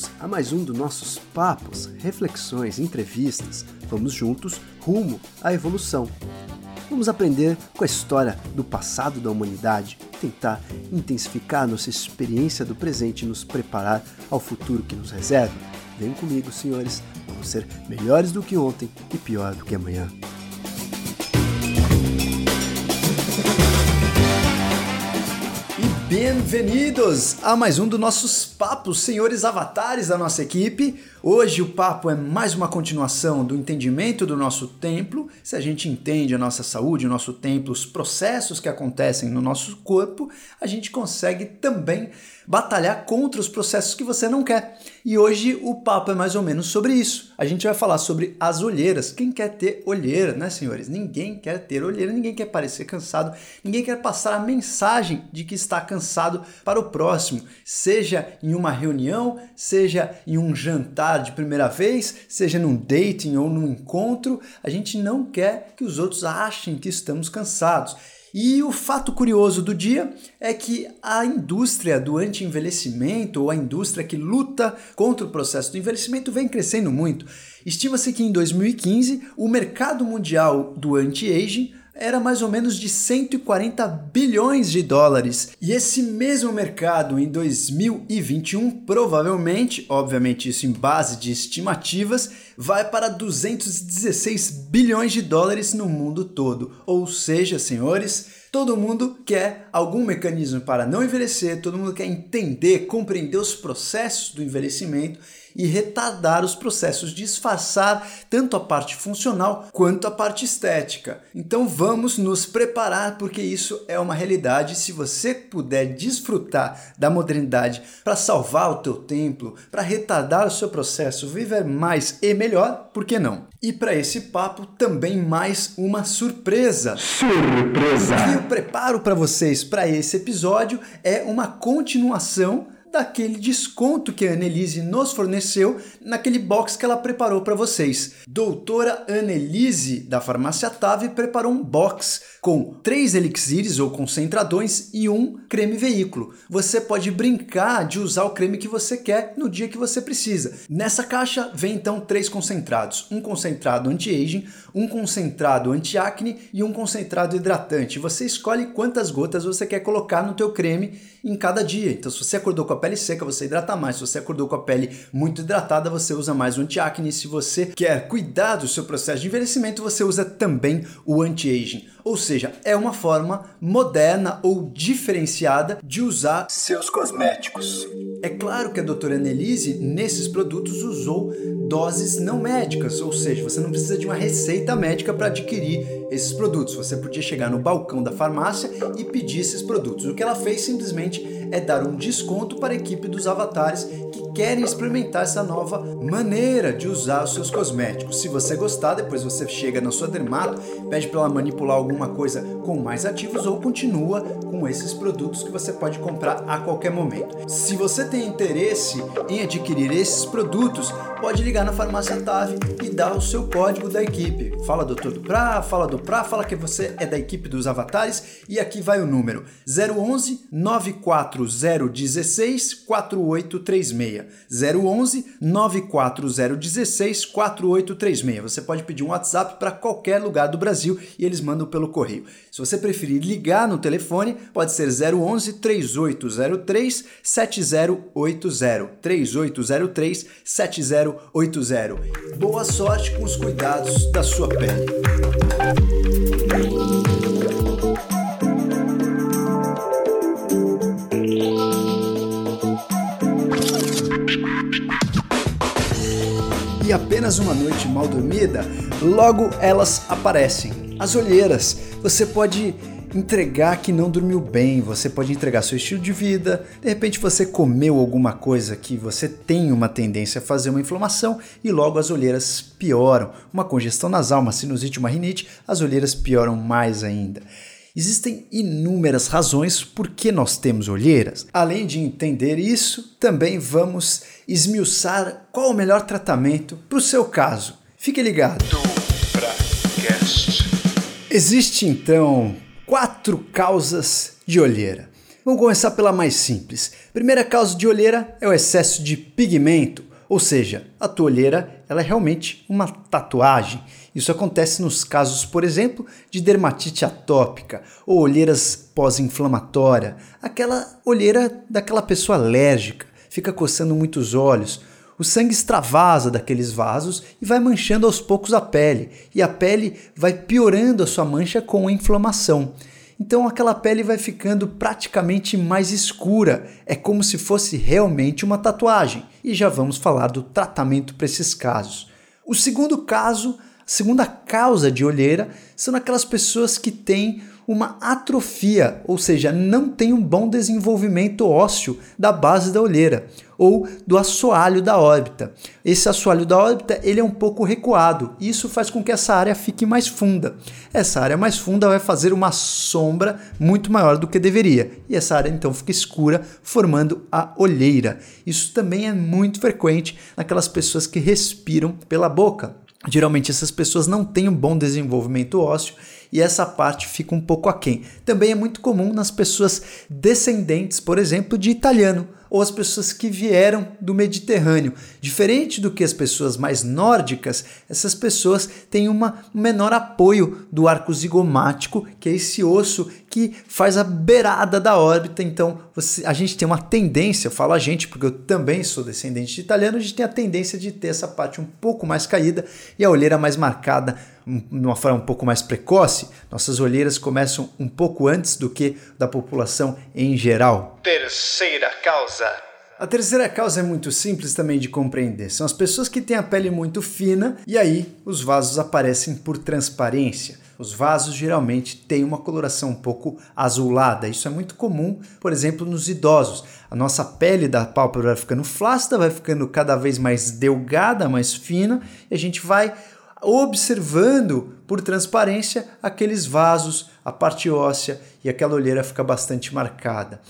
bem-vindos a mais um dos nossos papos, reflexões, entrevistas. Vamos juntos rumo à evolução. Vamos aprender com a história do passado da humanidade, tentar intensificar nossa experiência do presente e nos preparar ao futuro que nos reserva. Vem comigo, senhores, vamos ser melhores do que ontem e pior do que amanhã. Bem-vindos a mais um dos nossos papos, senhores avatares da nossa equipe. Hoje o papo é mais uma continuação do entendimento do nosso templo. Se a gente entende a nossa saúde, o nosso templo, os processos que acontecem no nosso corpo, a gente consegue também batalhar contra os processos que você não quer. E hoje o papo é mais ou menos sobre isso. A gente vai falar sobre as olheiras. Quem quer ter olheira, né, senhores? Ninguém quer ter olheira, ninguém quer parecer cansado, ninguém quer passar a mensagem de que está cansado para o próximo, seja em uma reunião, seja em um jantar de primeira vez, seja num dating ou num encontro. A gente não quer que os outros achem que estamos cansados. E o fato curioso do dia é que a indústria do anti-envelhecimento, ou a indústria que luta contra o processo do envelhecimento, vem crescendo muito. Estima-se que em 2015 o mercado mundial do anti-aging era mais ou menos de 140 bilhões de dólares. E esse mesmo mercado em 2021, provavelmente, obviamente isso em base de estimativas, vai para 216 bilhões de dólares no mundo todo. Ou seja, senhores, Todo mundo quer algum mecanismo para não envelhecer, todo mundo quer entender, compreender os processos do envelhecimento e retardar os processos, disfarçar tanto a parte funcional quanto a parte estética. Então vamos nos preparar porque isso é uma realidade. Se você puder desfrutar da modernidade para salvar o teu templo, para retardar o seu processo, viver mais e melhor, por que não? E para esse papo também mais uma surpresa. Surpresa! O que eu preparo para vocês para esse episódio é uma continuação daquele desconto que a Annelise nos forneceu naquele box que ela preparou para vocês. Doutora Annelise da Farmácia Tave preparou um box com três elixires ou concentradões e um creme veículo. Você pode brincar de usar o creme que você quer no dia que você precisa. Nessa caixa vem então três concentrados: um concentrado anti-aging, um concentrado anti-acne e um concentrado hidratante. Você escolhe quantas gotas você quer colocar no teu creme em cada dia. Então, se você acordou com a pele seca, você hidrata mais. Se você acordou com a pele muito hidratada, você usa mais o anti-acne. Se você quer cuidar do seu processo de envelhecimento, você usa também o anti-aging. Ou seja, é uma forma moderna ou diferenciada de usar seus cosméticos. É claro que a doutora Annelise, nesses produtos, usou doses não médicas, ou seja, você não precisa de uma receita médica para adquirir esses produtos. Você podia chegar no balcão da farmácia e pedir esses produtos. O que ela fez simplesmente é dar um desconto para a equipe dos avatares que querem experimentar essa nova maneira de usar os seus cosméticos. Se você gostar, depois você chega na sua dermato, pede para ela manipular alguma coisa com mais ativos ou continua com esses produtos que você pode comprar a qualquer momento. Se você tem interesse em adquirir esses produtos, pode ligar na farmácia Tave e dar o seu código da equipe. Fala doutor do Pra, fala do Pra, fala que você é da equipe dos avatares e aqui vai o número 011 94016 4836. 011 94016 4836. Você pode pedir um WhatsApp para qualquer lugar do Brasil e eles mandam pelo correio. Se você preferir ligar no telefone, pode ser 011 3803 7080. 3803 7080. Boa sorte com os cuidados da sua pele. Apenas uma noite mal dormida, logo elas aparecem. As olheiras. Você pode entregar que não dormiu bem, você pode entregar seu estilo de vida, de repente você comeu alguma coisa que você tem uma tendência a fazer uma inflamação e logo as olheiras pioram. Uma congestão nasal, uma sinusite, uma rinite, as olheiras pioram mais ainda. Existem inúmeras razões por que nós temos olheiras. Além de entender isso, também vamos esmiuçar qual o melhor tratamento para o seu caso. Fique ligado. Existe então quatro causas de olheira. Vamos começar pela mais simples. Primeira causa de olheira é o excesso de pigmento, ou seja, a tua olheira ela é realmente uma tatuagem. Isso acontece nos casos, por exemplo, de dermatite atópica ou olheiras pós-inflamatória, aquela olheira daquela pessoa alérgica, fica coçando muitos olhos. O sangue extravasa daqueles vasos e vai manchando aos poucos a pele, e a pele vai piorando a sua mancha com a inflamação. Então aquela pele vai ficando praticamente mais escura, é como se fosse realmente uma tatuagem. E já vamos falar do tratamento para esses casos. O segundo caso, segunda causa de olheira, são aquelas pessoas que têm uma atrofia, ou seja, não tem um bom desenvolvimento ósseo da base da olheira ou do assoalho da órbita. Esse assoalho da órbita ele é um pouco recuado, isso faz com que essa área fique mais funda. Essa área mais funda vai fazer uma sombra muito maior do que deveria, e essa área então fica escura, formando a olheira. Isso também é muito frequente naquelas pessoas que respiram pela boca. Geralmente essas pessoas não têm um bom desenvolvimento ósseo e essa parte fica um pouco aquém. Também é muito comum nas pessoas descendentes, por exemplo, de italiano ou as pessoas que vieram do Mediterrâneo. Diferente do que as pessoas mais nórdicas, essas pessoas têm uma, um menor apoio do arco zigomático, que é esse osso que faz a beirada da órbita. Então, você, a gente tem uma tendência, eu falo a gente porque eu também sou descendente de italiano, a gente tem a tendência de ter essa parte um pouco mais caída e a olheira mais marcada de uma forma um pouco mais precoce, nossas olheiras começam um pouco antes do que da população em geral. Terceira causa. A terceira causa é muito simples também de compreender. São as pessoas que têm a pele muito fina e aí os vasos aparecem por transparência. Os vasos geralmente têm uma coloração um pouco azulada. Isso é muito comum, por exemplo, nos idosos. A nossa pele da pálpebra vai ficando flácida, vai ficando cada vez mais delgada, mais fina, e a gente vai observando por transparência aqueles vasos, a parte óssea e aquela olheira fica bastante marcada.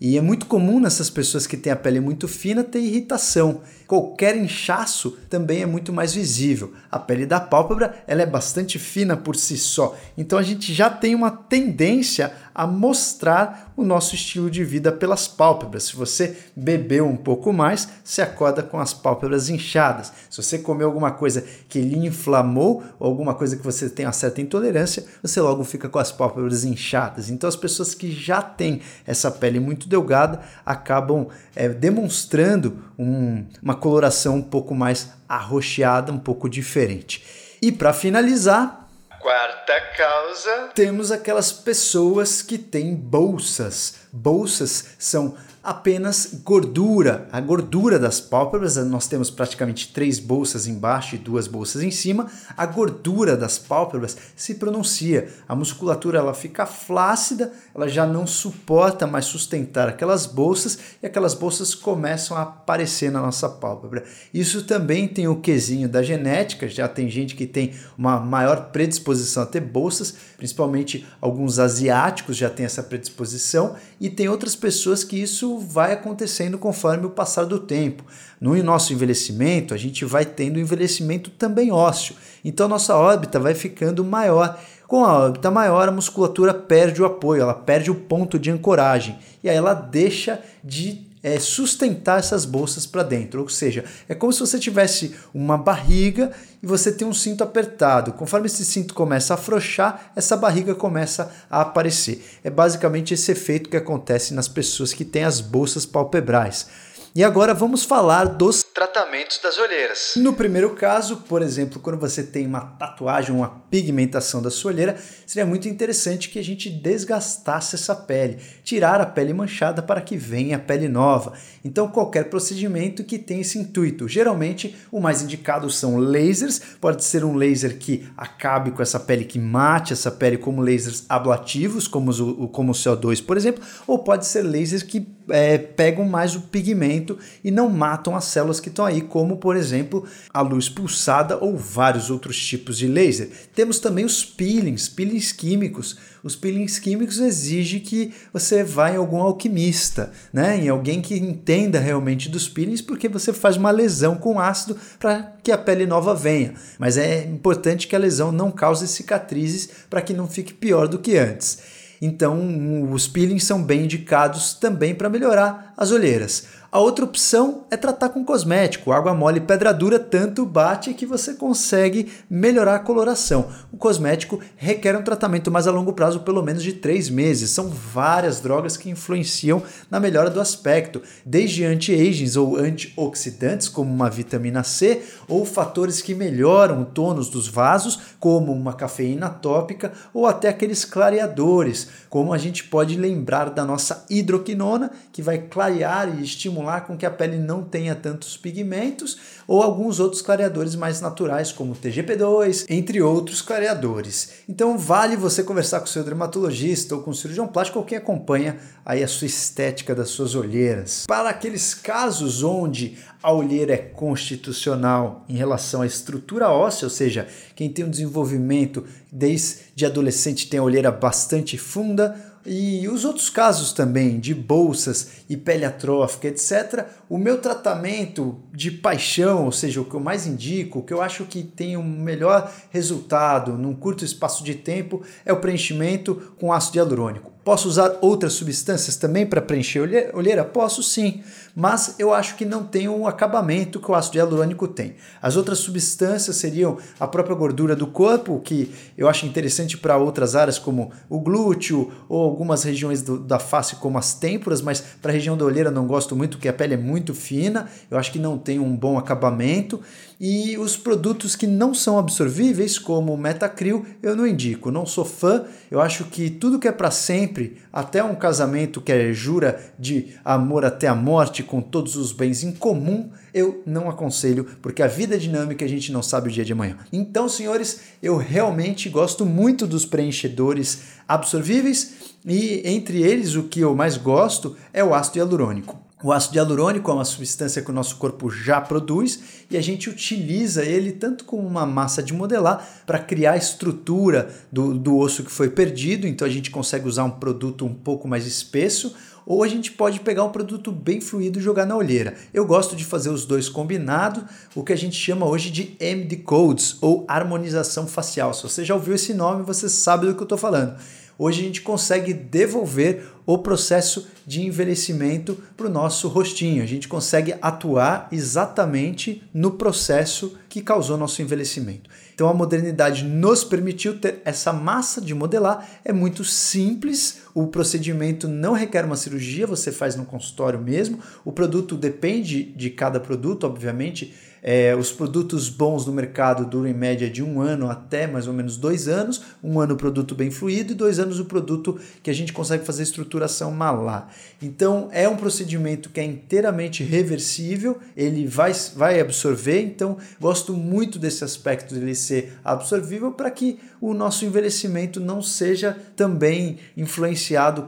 E é muito comum nessas pessoas que têm a pele muito fina ter irritação. Qualquer inchaço também é muito mais visível. A pele da pálpebra ela é bastante fina por si só. Então a gente já tem uma tendência a mostrar o nosso estilo de vida pelas pálpebras. Se você bebeu um pouco mais, se acorda com as pálpebras inchadas. Se você comeu alguma coisa que lhe inflamou ou alguma coisa que você tem uma certa intolerância, você logo fica com as pálpebras inchadas. Então as pessoas que já têm essa pele muito delgada acabam é, demonstrando um, uma coloração um pouco mais arroxeada, um pouco diferente. E para finalizar, Quarta causa. Temos aquelas pessoas que têm bolsas. Bolsas são apenas gordura, a gordura das pálpebras. Nós temos praticamente três bolsas embaixo e duas bolsas em cima. A gordura das pálpebras se pronuncia. A musculatura ela fica flácida, ela já não suporta mais sustentar aquelas bolsas e aquelas bolsas começam a aparecer na nossa pálpebra. Isso também tem o quesinho da genética. Já tem gente que tem uma maior predisposição a ter bolsas, principalmente alguns asiáticos já têm essa predisposição e tem outras pessoas que isso vai acontecendo conforme o passar do tempo. No nosso envelhecimento, a gente vai tendo envelhecimento também ósseo. Então, nossa órbita vai ficando maior. Com a órbita maior, a musculatura perde o apoio, ela perde o ponto de ancoragem e aí ela deixa de é, sustentar essas bolsas para dentro. Ou seja, é como se você tivesse uma barriga e você tem um cinto apertado. Conforme esse cinto começa a afrouxar, essa barriga começa a aparecer. É basicamente esse efeito que acontece nas pessoas que têm as bolsas palpebrais. E agora vamos falar dos tratamentos das olheiras. No primeiro caso, por exemplo, quando você tem uma tatuagem, uma pigmentação da sua olheira, seria muito interessante que a gente desgastasse essa pele, tirar a pele manchada para que venha a pele nova. Então, qualquer procedimento que tenha esse intuito. Geralmente, o mais indicado são lasers, pode ser um laser que acabe com essa pele, que mate essa pele, como lasers ablativos, como o, como o CO2, por exemplo, ou pode ser lasers que é, pegam mais o pigmento e não matam as células que estão aí, como por exemplo a luz pulsada ou vários outros tipos de laser. Temos também os peelings, peelings químicos. Os peelings químicos exigem que você vá em algum alquimista, né? em alguém que entenda realmente dos peelings, porque você faz uma lesão com ácido para que a pele nova venha. Mas é importante que a lesão não cause cicatrizes para que não fique pior do que antes. Então, os peelings são bem indicados também para melhorar as olheiras. A outra opção é tratar com cosmético. Água mole e pedra dura tanto bate que você consegue melhorar a coloração. O cosmético requer um tratamento mais a longo prazo, pelo menos de três meses. São várias drogas que influenciam na melhora do aspecto, desde anti-agings ou antioxidantes, como uma vitamina C, ou fatores que melhoram o tônus dos vasos, como uma cafeína tópica, ou até aqueles clareadores, como a gente pode lembrar da nossa hidroquinona, que vai clarear e estimular estimular com que a pele não tenha tantos pigmentos, ou alguns outros clareadores mais naturais, como TGP2, entre outros clareadores. Então vale você conversar com seu dermatologista ou com o cirurgião plástico ou quem acompanha aí a sua estética das suas olheiras. Para aqueles casos onde a olheira é constitucional em relação à estrutura óssea, ou seja, quem tem um desenvolvimento desde adolescente tem a olheira bastante funda, e os outros casos também de bolsas e pele atrófica, etc. O meu tratamento de paixão, ou seja, o que eu mais indico, o que eu acho que tem um melhor resultado num curto espaço de tempo é o preenchimento com ácido hialurônico. Posso usar outras substâncias também para preencher olheira? Posso sim, mas eu acho que não tem um acabamento que o ácido hialurônico tem. As outras substâncias seriam a própria gordura do corpo, que eu acho interessante para outras áreas como o glúteo ou algumas regiões do, da face como as têmporas, mas para a região da olheira não gosto muito, porque a pele é muito fina, eu acho que não tem um bom acabamento. E os produtos que não são absorvíveis, como o Metacril, eu não indico, não sou fã. Eu acho que tudo que é para sempre, até um casamento que é jura de amor até a morte, com todos os bens em comum, eu não aconselho, porque a vida é dinâmica a gente não sabe o dia de amanhã. Então, senhores, eu realmente gosto muito dos preenchedores absorvíveis e entre eles o que eu mais gosto é o ácido hialurônico. O ácido hialurônico é uma substância que o nosso corpo já produz e a gente utiliza ele tanto como uma massa de modelar para criar a estrutura do, do osso que foi perdido, então a gente consegue usar um produto um pouco mais espesso, ou a gente pode pegar um produto bem fluido e jogar na olheira. Eu gosto de fazer os dois combinados, o que a gente chama hoje de MD Codes ou harmonização facial. Se você já ouviu esse nome, você sabe do que eu estou falando hoje a gente consegue devolver o processo de envelhecimento para o nosso rostinho. A gente consegue atuar exatamente no processo que causou nosso envelhecimento. Então a modernidade nos permitiu ter essa massa de modelar, é muito simples, o procedimento não requer uma cirurgia, você faz no consultório mesmo. O produto depende de cada produto, obviamente é, os produtos bons no mercado duram em média de um ano até mais ou menos dois anos. Um ano o produto bem fluido e dois anos o produto que a gente consegue fazer estruturação malar. Então é um procedimento que é inteiramente reversível, ele vai, vai absorver. Então gosto muito desse aspecto dele ser absorvível para que o nosso envelhecimento não seja também influenciado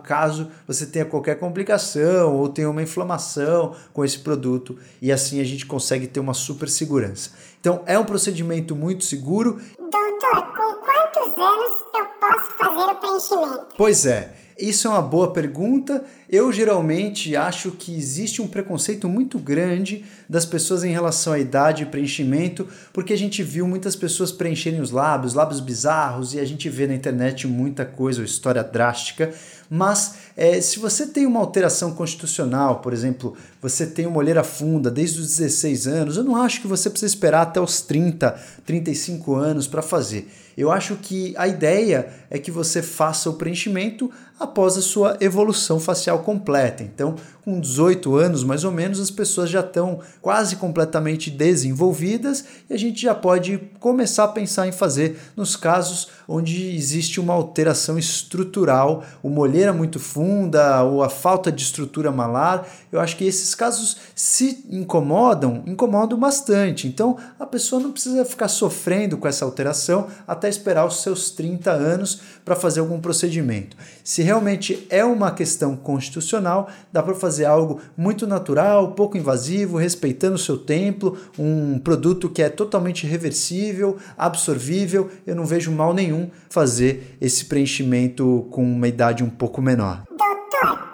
caso você tenha qualquer complicação ou tenha uma inflamação com esse produto. E assim a gente consegue ter uma super super segurança. Então é um procedimento muito seguro. Doutor, com quantos anos eu posso fazer o preenchimento? Pois é. Isso é uma boa pergunta. Eu geralmente acho que existe um preconceito muito grande das pessoas em relação à idade e preenchimento, porque a gente viu muitas pessoas preencherem os lábios, lábios bizarros, e a gente vê na internet muita coisa, história drástica. Mas é, se você tem uma alteração constitucional, por exemplo, você tem uma olheira funda desde os 16 anos, eu não acho que você precisa esperar até os 30, 35 anos para fazer. Eu acho que a ideia é que você faça o preenchimento após a sua evolução facial completa. Então, com 18 anos mais ou menos, as pessoas já estão quase completamente desenvolvidas e a gente já pode começar a pensar em fazer nos casos onde existe uma alteração estrutural, uma olheira muito funda ou a falta de estrutura malar. Eu acho que esses casos se incomodam, incomodam bastante. Então, a pessoa não precisa ficar sofrendo com essa alteração até esperar os seus 30 anos para fazer algum procedimento. Se realmente é uma questão constitucional, dá para fazer algo muito natural, pouco invasivo, respeitando o seu templo, um produto que é totalmente reversível, absorvível. Eu não vejo mal nenhum fazer esse preenchimento com uma idade um pouco menor. Doutor,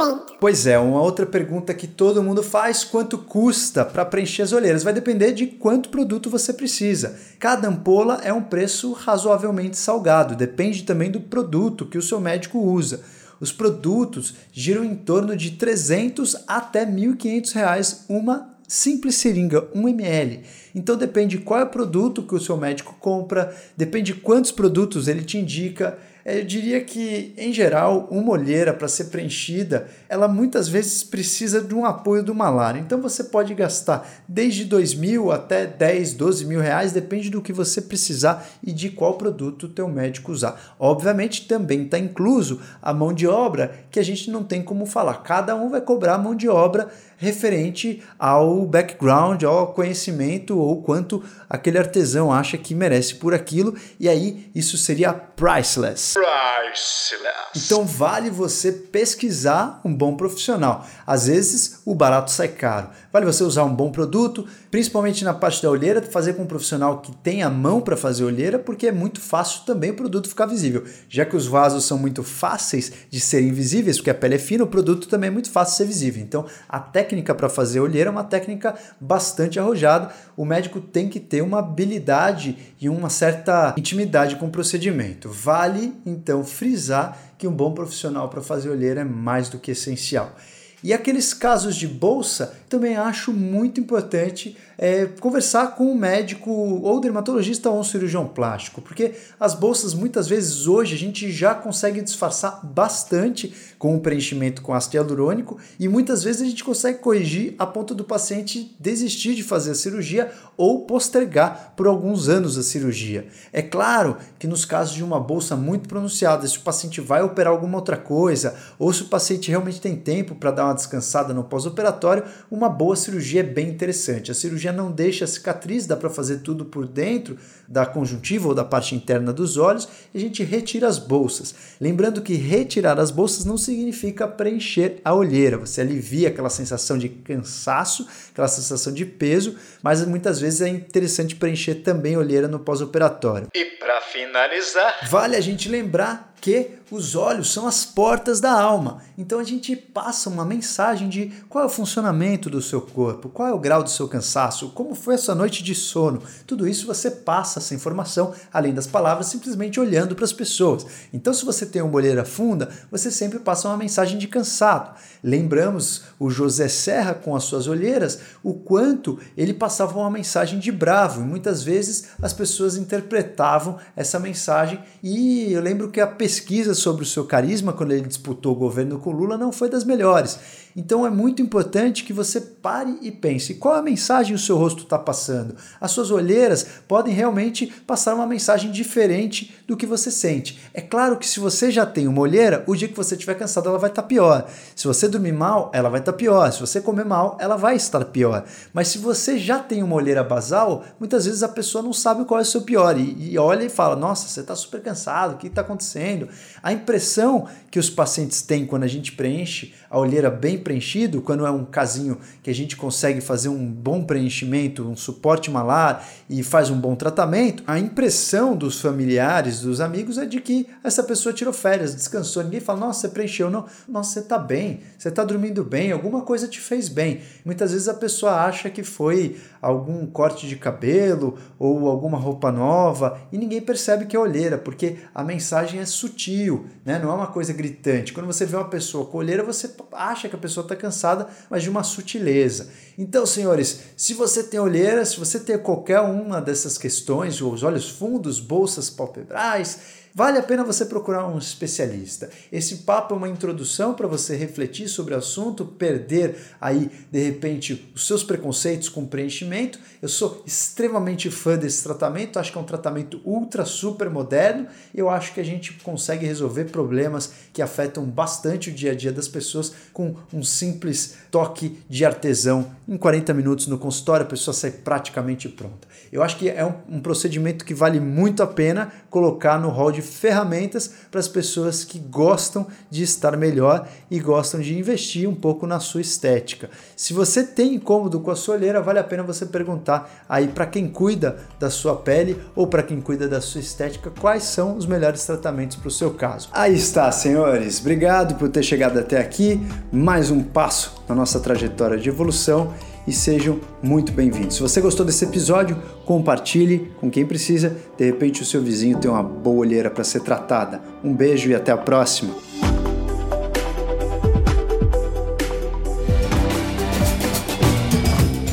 preenchimento. Pois é, uma outra pergunta que todo mundo faz: quanto custa para preencher as olheiras? Vai depender de quanto produto você precisa. Cada ampola é um preço razoavelmente salgado, depende também do produto que o seu médico usa. Os produtos giram em torno de 300 até 1.500 reais uma simples seringa, 1 ml. Então depende qual é o produto que o seu médico compra, depende quantos produtos ele te indica. Eu diria que, em geral, uma olheira para ser preenchida, ela muitas vezes precisa de um apoio do malar. Então você pode gastar desde 2 mil até 10, 12 mil reais, depende do que você precisar e de qual produto o teu médico usar. Obviamente também está incluso a mão de obra, que a gente não tem como falar. Cada um vai cobrar a mão de obra referente ao background, ao conhecimento ou quanto aquele artesão acha que merece por aquilo, e aí isso seria priceless. Priceless. Então vale você pesquisar um bom profissional. Às vezes o barato sai caro. Vale você usar um bom produto, principalmente na parte da olheira, fazer com um profissional que tenha mão para fazer olheira, porque é muito fácil também o produto ficar visível. Já que os vasos são muito fáceis de serem visíveis, porque a pele é fina, o produto também é muito fácil de ser visível. Então a técnica para fazer olheira é uma técnica bastante arrojada. O médico tem que ter uma habilidade e uma certa intimidade com o procedimento. Vale então frisar que um bom profissional para fazer olheira é mais do que essencial. E aqueles casos de bolsa, também acho muito importante é, conversar com um médico ou dermatologista ou um cirurgião plástico, porque as bolsas muitas vezes hoje a gente já consegue disfarçar bastante com o preenchimento com ácido hialurônico e muitas vezes a gente consegue corrigir a ponto do paciente desistir de fazer a cirurgia ou postergar por alguns anos a cirurgia. É claro que nos casos de uma bolsa muito pronunciada, se o paciente vai operar alguma outra coisa ou se o paciente realmente tem tempo para dar uma descansada no pós-operatório, uma boa cirurgia é bem interessante. A cirurgia não deixa cicatriz, dá para fazer tudo por dentro da conjuntiva ou da parte interna dos olhos e a gente retira as bolsas. Lembrando que retirar as bolsas não significa preencher a olheira, você alivia aquela sensação de cansaço, aquela sensação de peso, mas muitas vezes é interessante preencher também a olheira no pós-operatório. E para finalizar, Vale a gente lembrar que os olhos são as portas da alma. Então a gente passa uma mensagem de qual é o funcionamento do seu corpo, qual é o grau do seu cansaço, como foi essa noite de sono. Tudo isso você passa essa informação, além das palavras, simplesmente olhando para as pessoas. Então, se você tem uma olheira funda, você sempre passa uma mensagem de cansado. Lembramos o José Serra com as suas olheiras, o quanto ele passava uma mensagem de bravo. E muitas vezes as pessoas interpretavam essa mensagem. E eu lembro que a pesquisa sobre o seu carisma, quando ele disputou o governo com Lula, não foi das melhores. Então é muito importante que você pare e pense qual a mensagem o seu rosto está passando. As suas olheiras podem realmente passar uma mensagem diferente do que você sente. É claro que se você já tem uma olheira, o dia que você estiver cansado ela vai estar pior. Se você dormir mal, ela vai estar pior. Se você comer mal, ela vai estar pior. Mas se você já tem uma olheira basal, muitas vezes a pessoa não sabe qual é o seu pior e, e olha e fala: Nossa, você está super cansado, o que está acontecendo? A impressão que os pacientes têm quando a gente preenche a olheira bem preenchido, quando é um casinho que a gente consegue fazer um bom preenchimento, um suporte malar e faz um bom tratamento, a impressão dos familiares, dos amigos é de que essa pessoa tirou férias, descansou. Ninguém fala, nossa, você preencheu. Não, nossa, você está bem, você está dormindo bem, alguma coisa te fez bem. Muitas vezes a pessoa acha que foi algum corte de cabelo ou alguma roupa nova e ninguém percebe que é olheira, porque a mensagem é sutil, né? não é uma coisa gritante. Quando você vê uma pessoa com olheira, você acha que a pessoa está cansada, mas de uma sutileza. Então, senhores, se você tem olheira, se você tem qualquer uma dessas questões, os olhos fundos, bolsas palpebrais, Vale a pena você procurar um especialista. Esse papo é uma introdução para você refletir sobre o assunto, perder aí, de repente, os seus preconceitos com preenchimento. Eu sou extremamente fã desse tratamento, acho que é um tratamento ultra super moderno eu acho que a gente consegue resolver problemas que afetam bastante o dia a dia das pessoas com um simples toque de artesão. Em 40 minutos no consultório, a pessoa sai praticamente pronta. Eu acho que é um, um procedimento que vale muito a pena colocar no hall de de ferramentas para as pessoas que gostam de estar melhor e gostam de investir um pouco na sua estética. Se você tem incômodo com a sua olheira, vale a pena você perguntar aí para quem cuida da sua pele ou para quem cuida da sua estética quais são os melhores tratamentos para o seu caso. Aí está, senhores. Obrigado por ter chegado até aqui. Mais um passo na nossa trajetória de evolução e sejam muito bem-vindos. Se você gostou desse episódio, compartilhe com quem precisa. De repente, o seu vizinho tem uma boa olheira para ser tratada. Um beijo e até a próxima.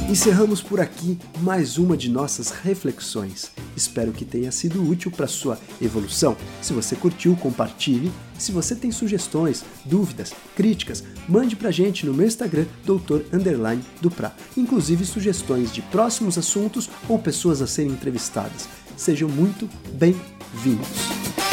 Encerramos por aqui mais uma de nossas reflexões. Espero que tenha sido útil para sua evolução. Se você curtiu, compartilhe. Se você tem sugestões, dúvidas, críticas, mande pra gente no meu Instagram, doutor underline. Inclusive sugestões de próximos assuntos ou pessoas a serem entrevistadas. Sejam muito bem-vindos.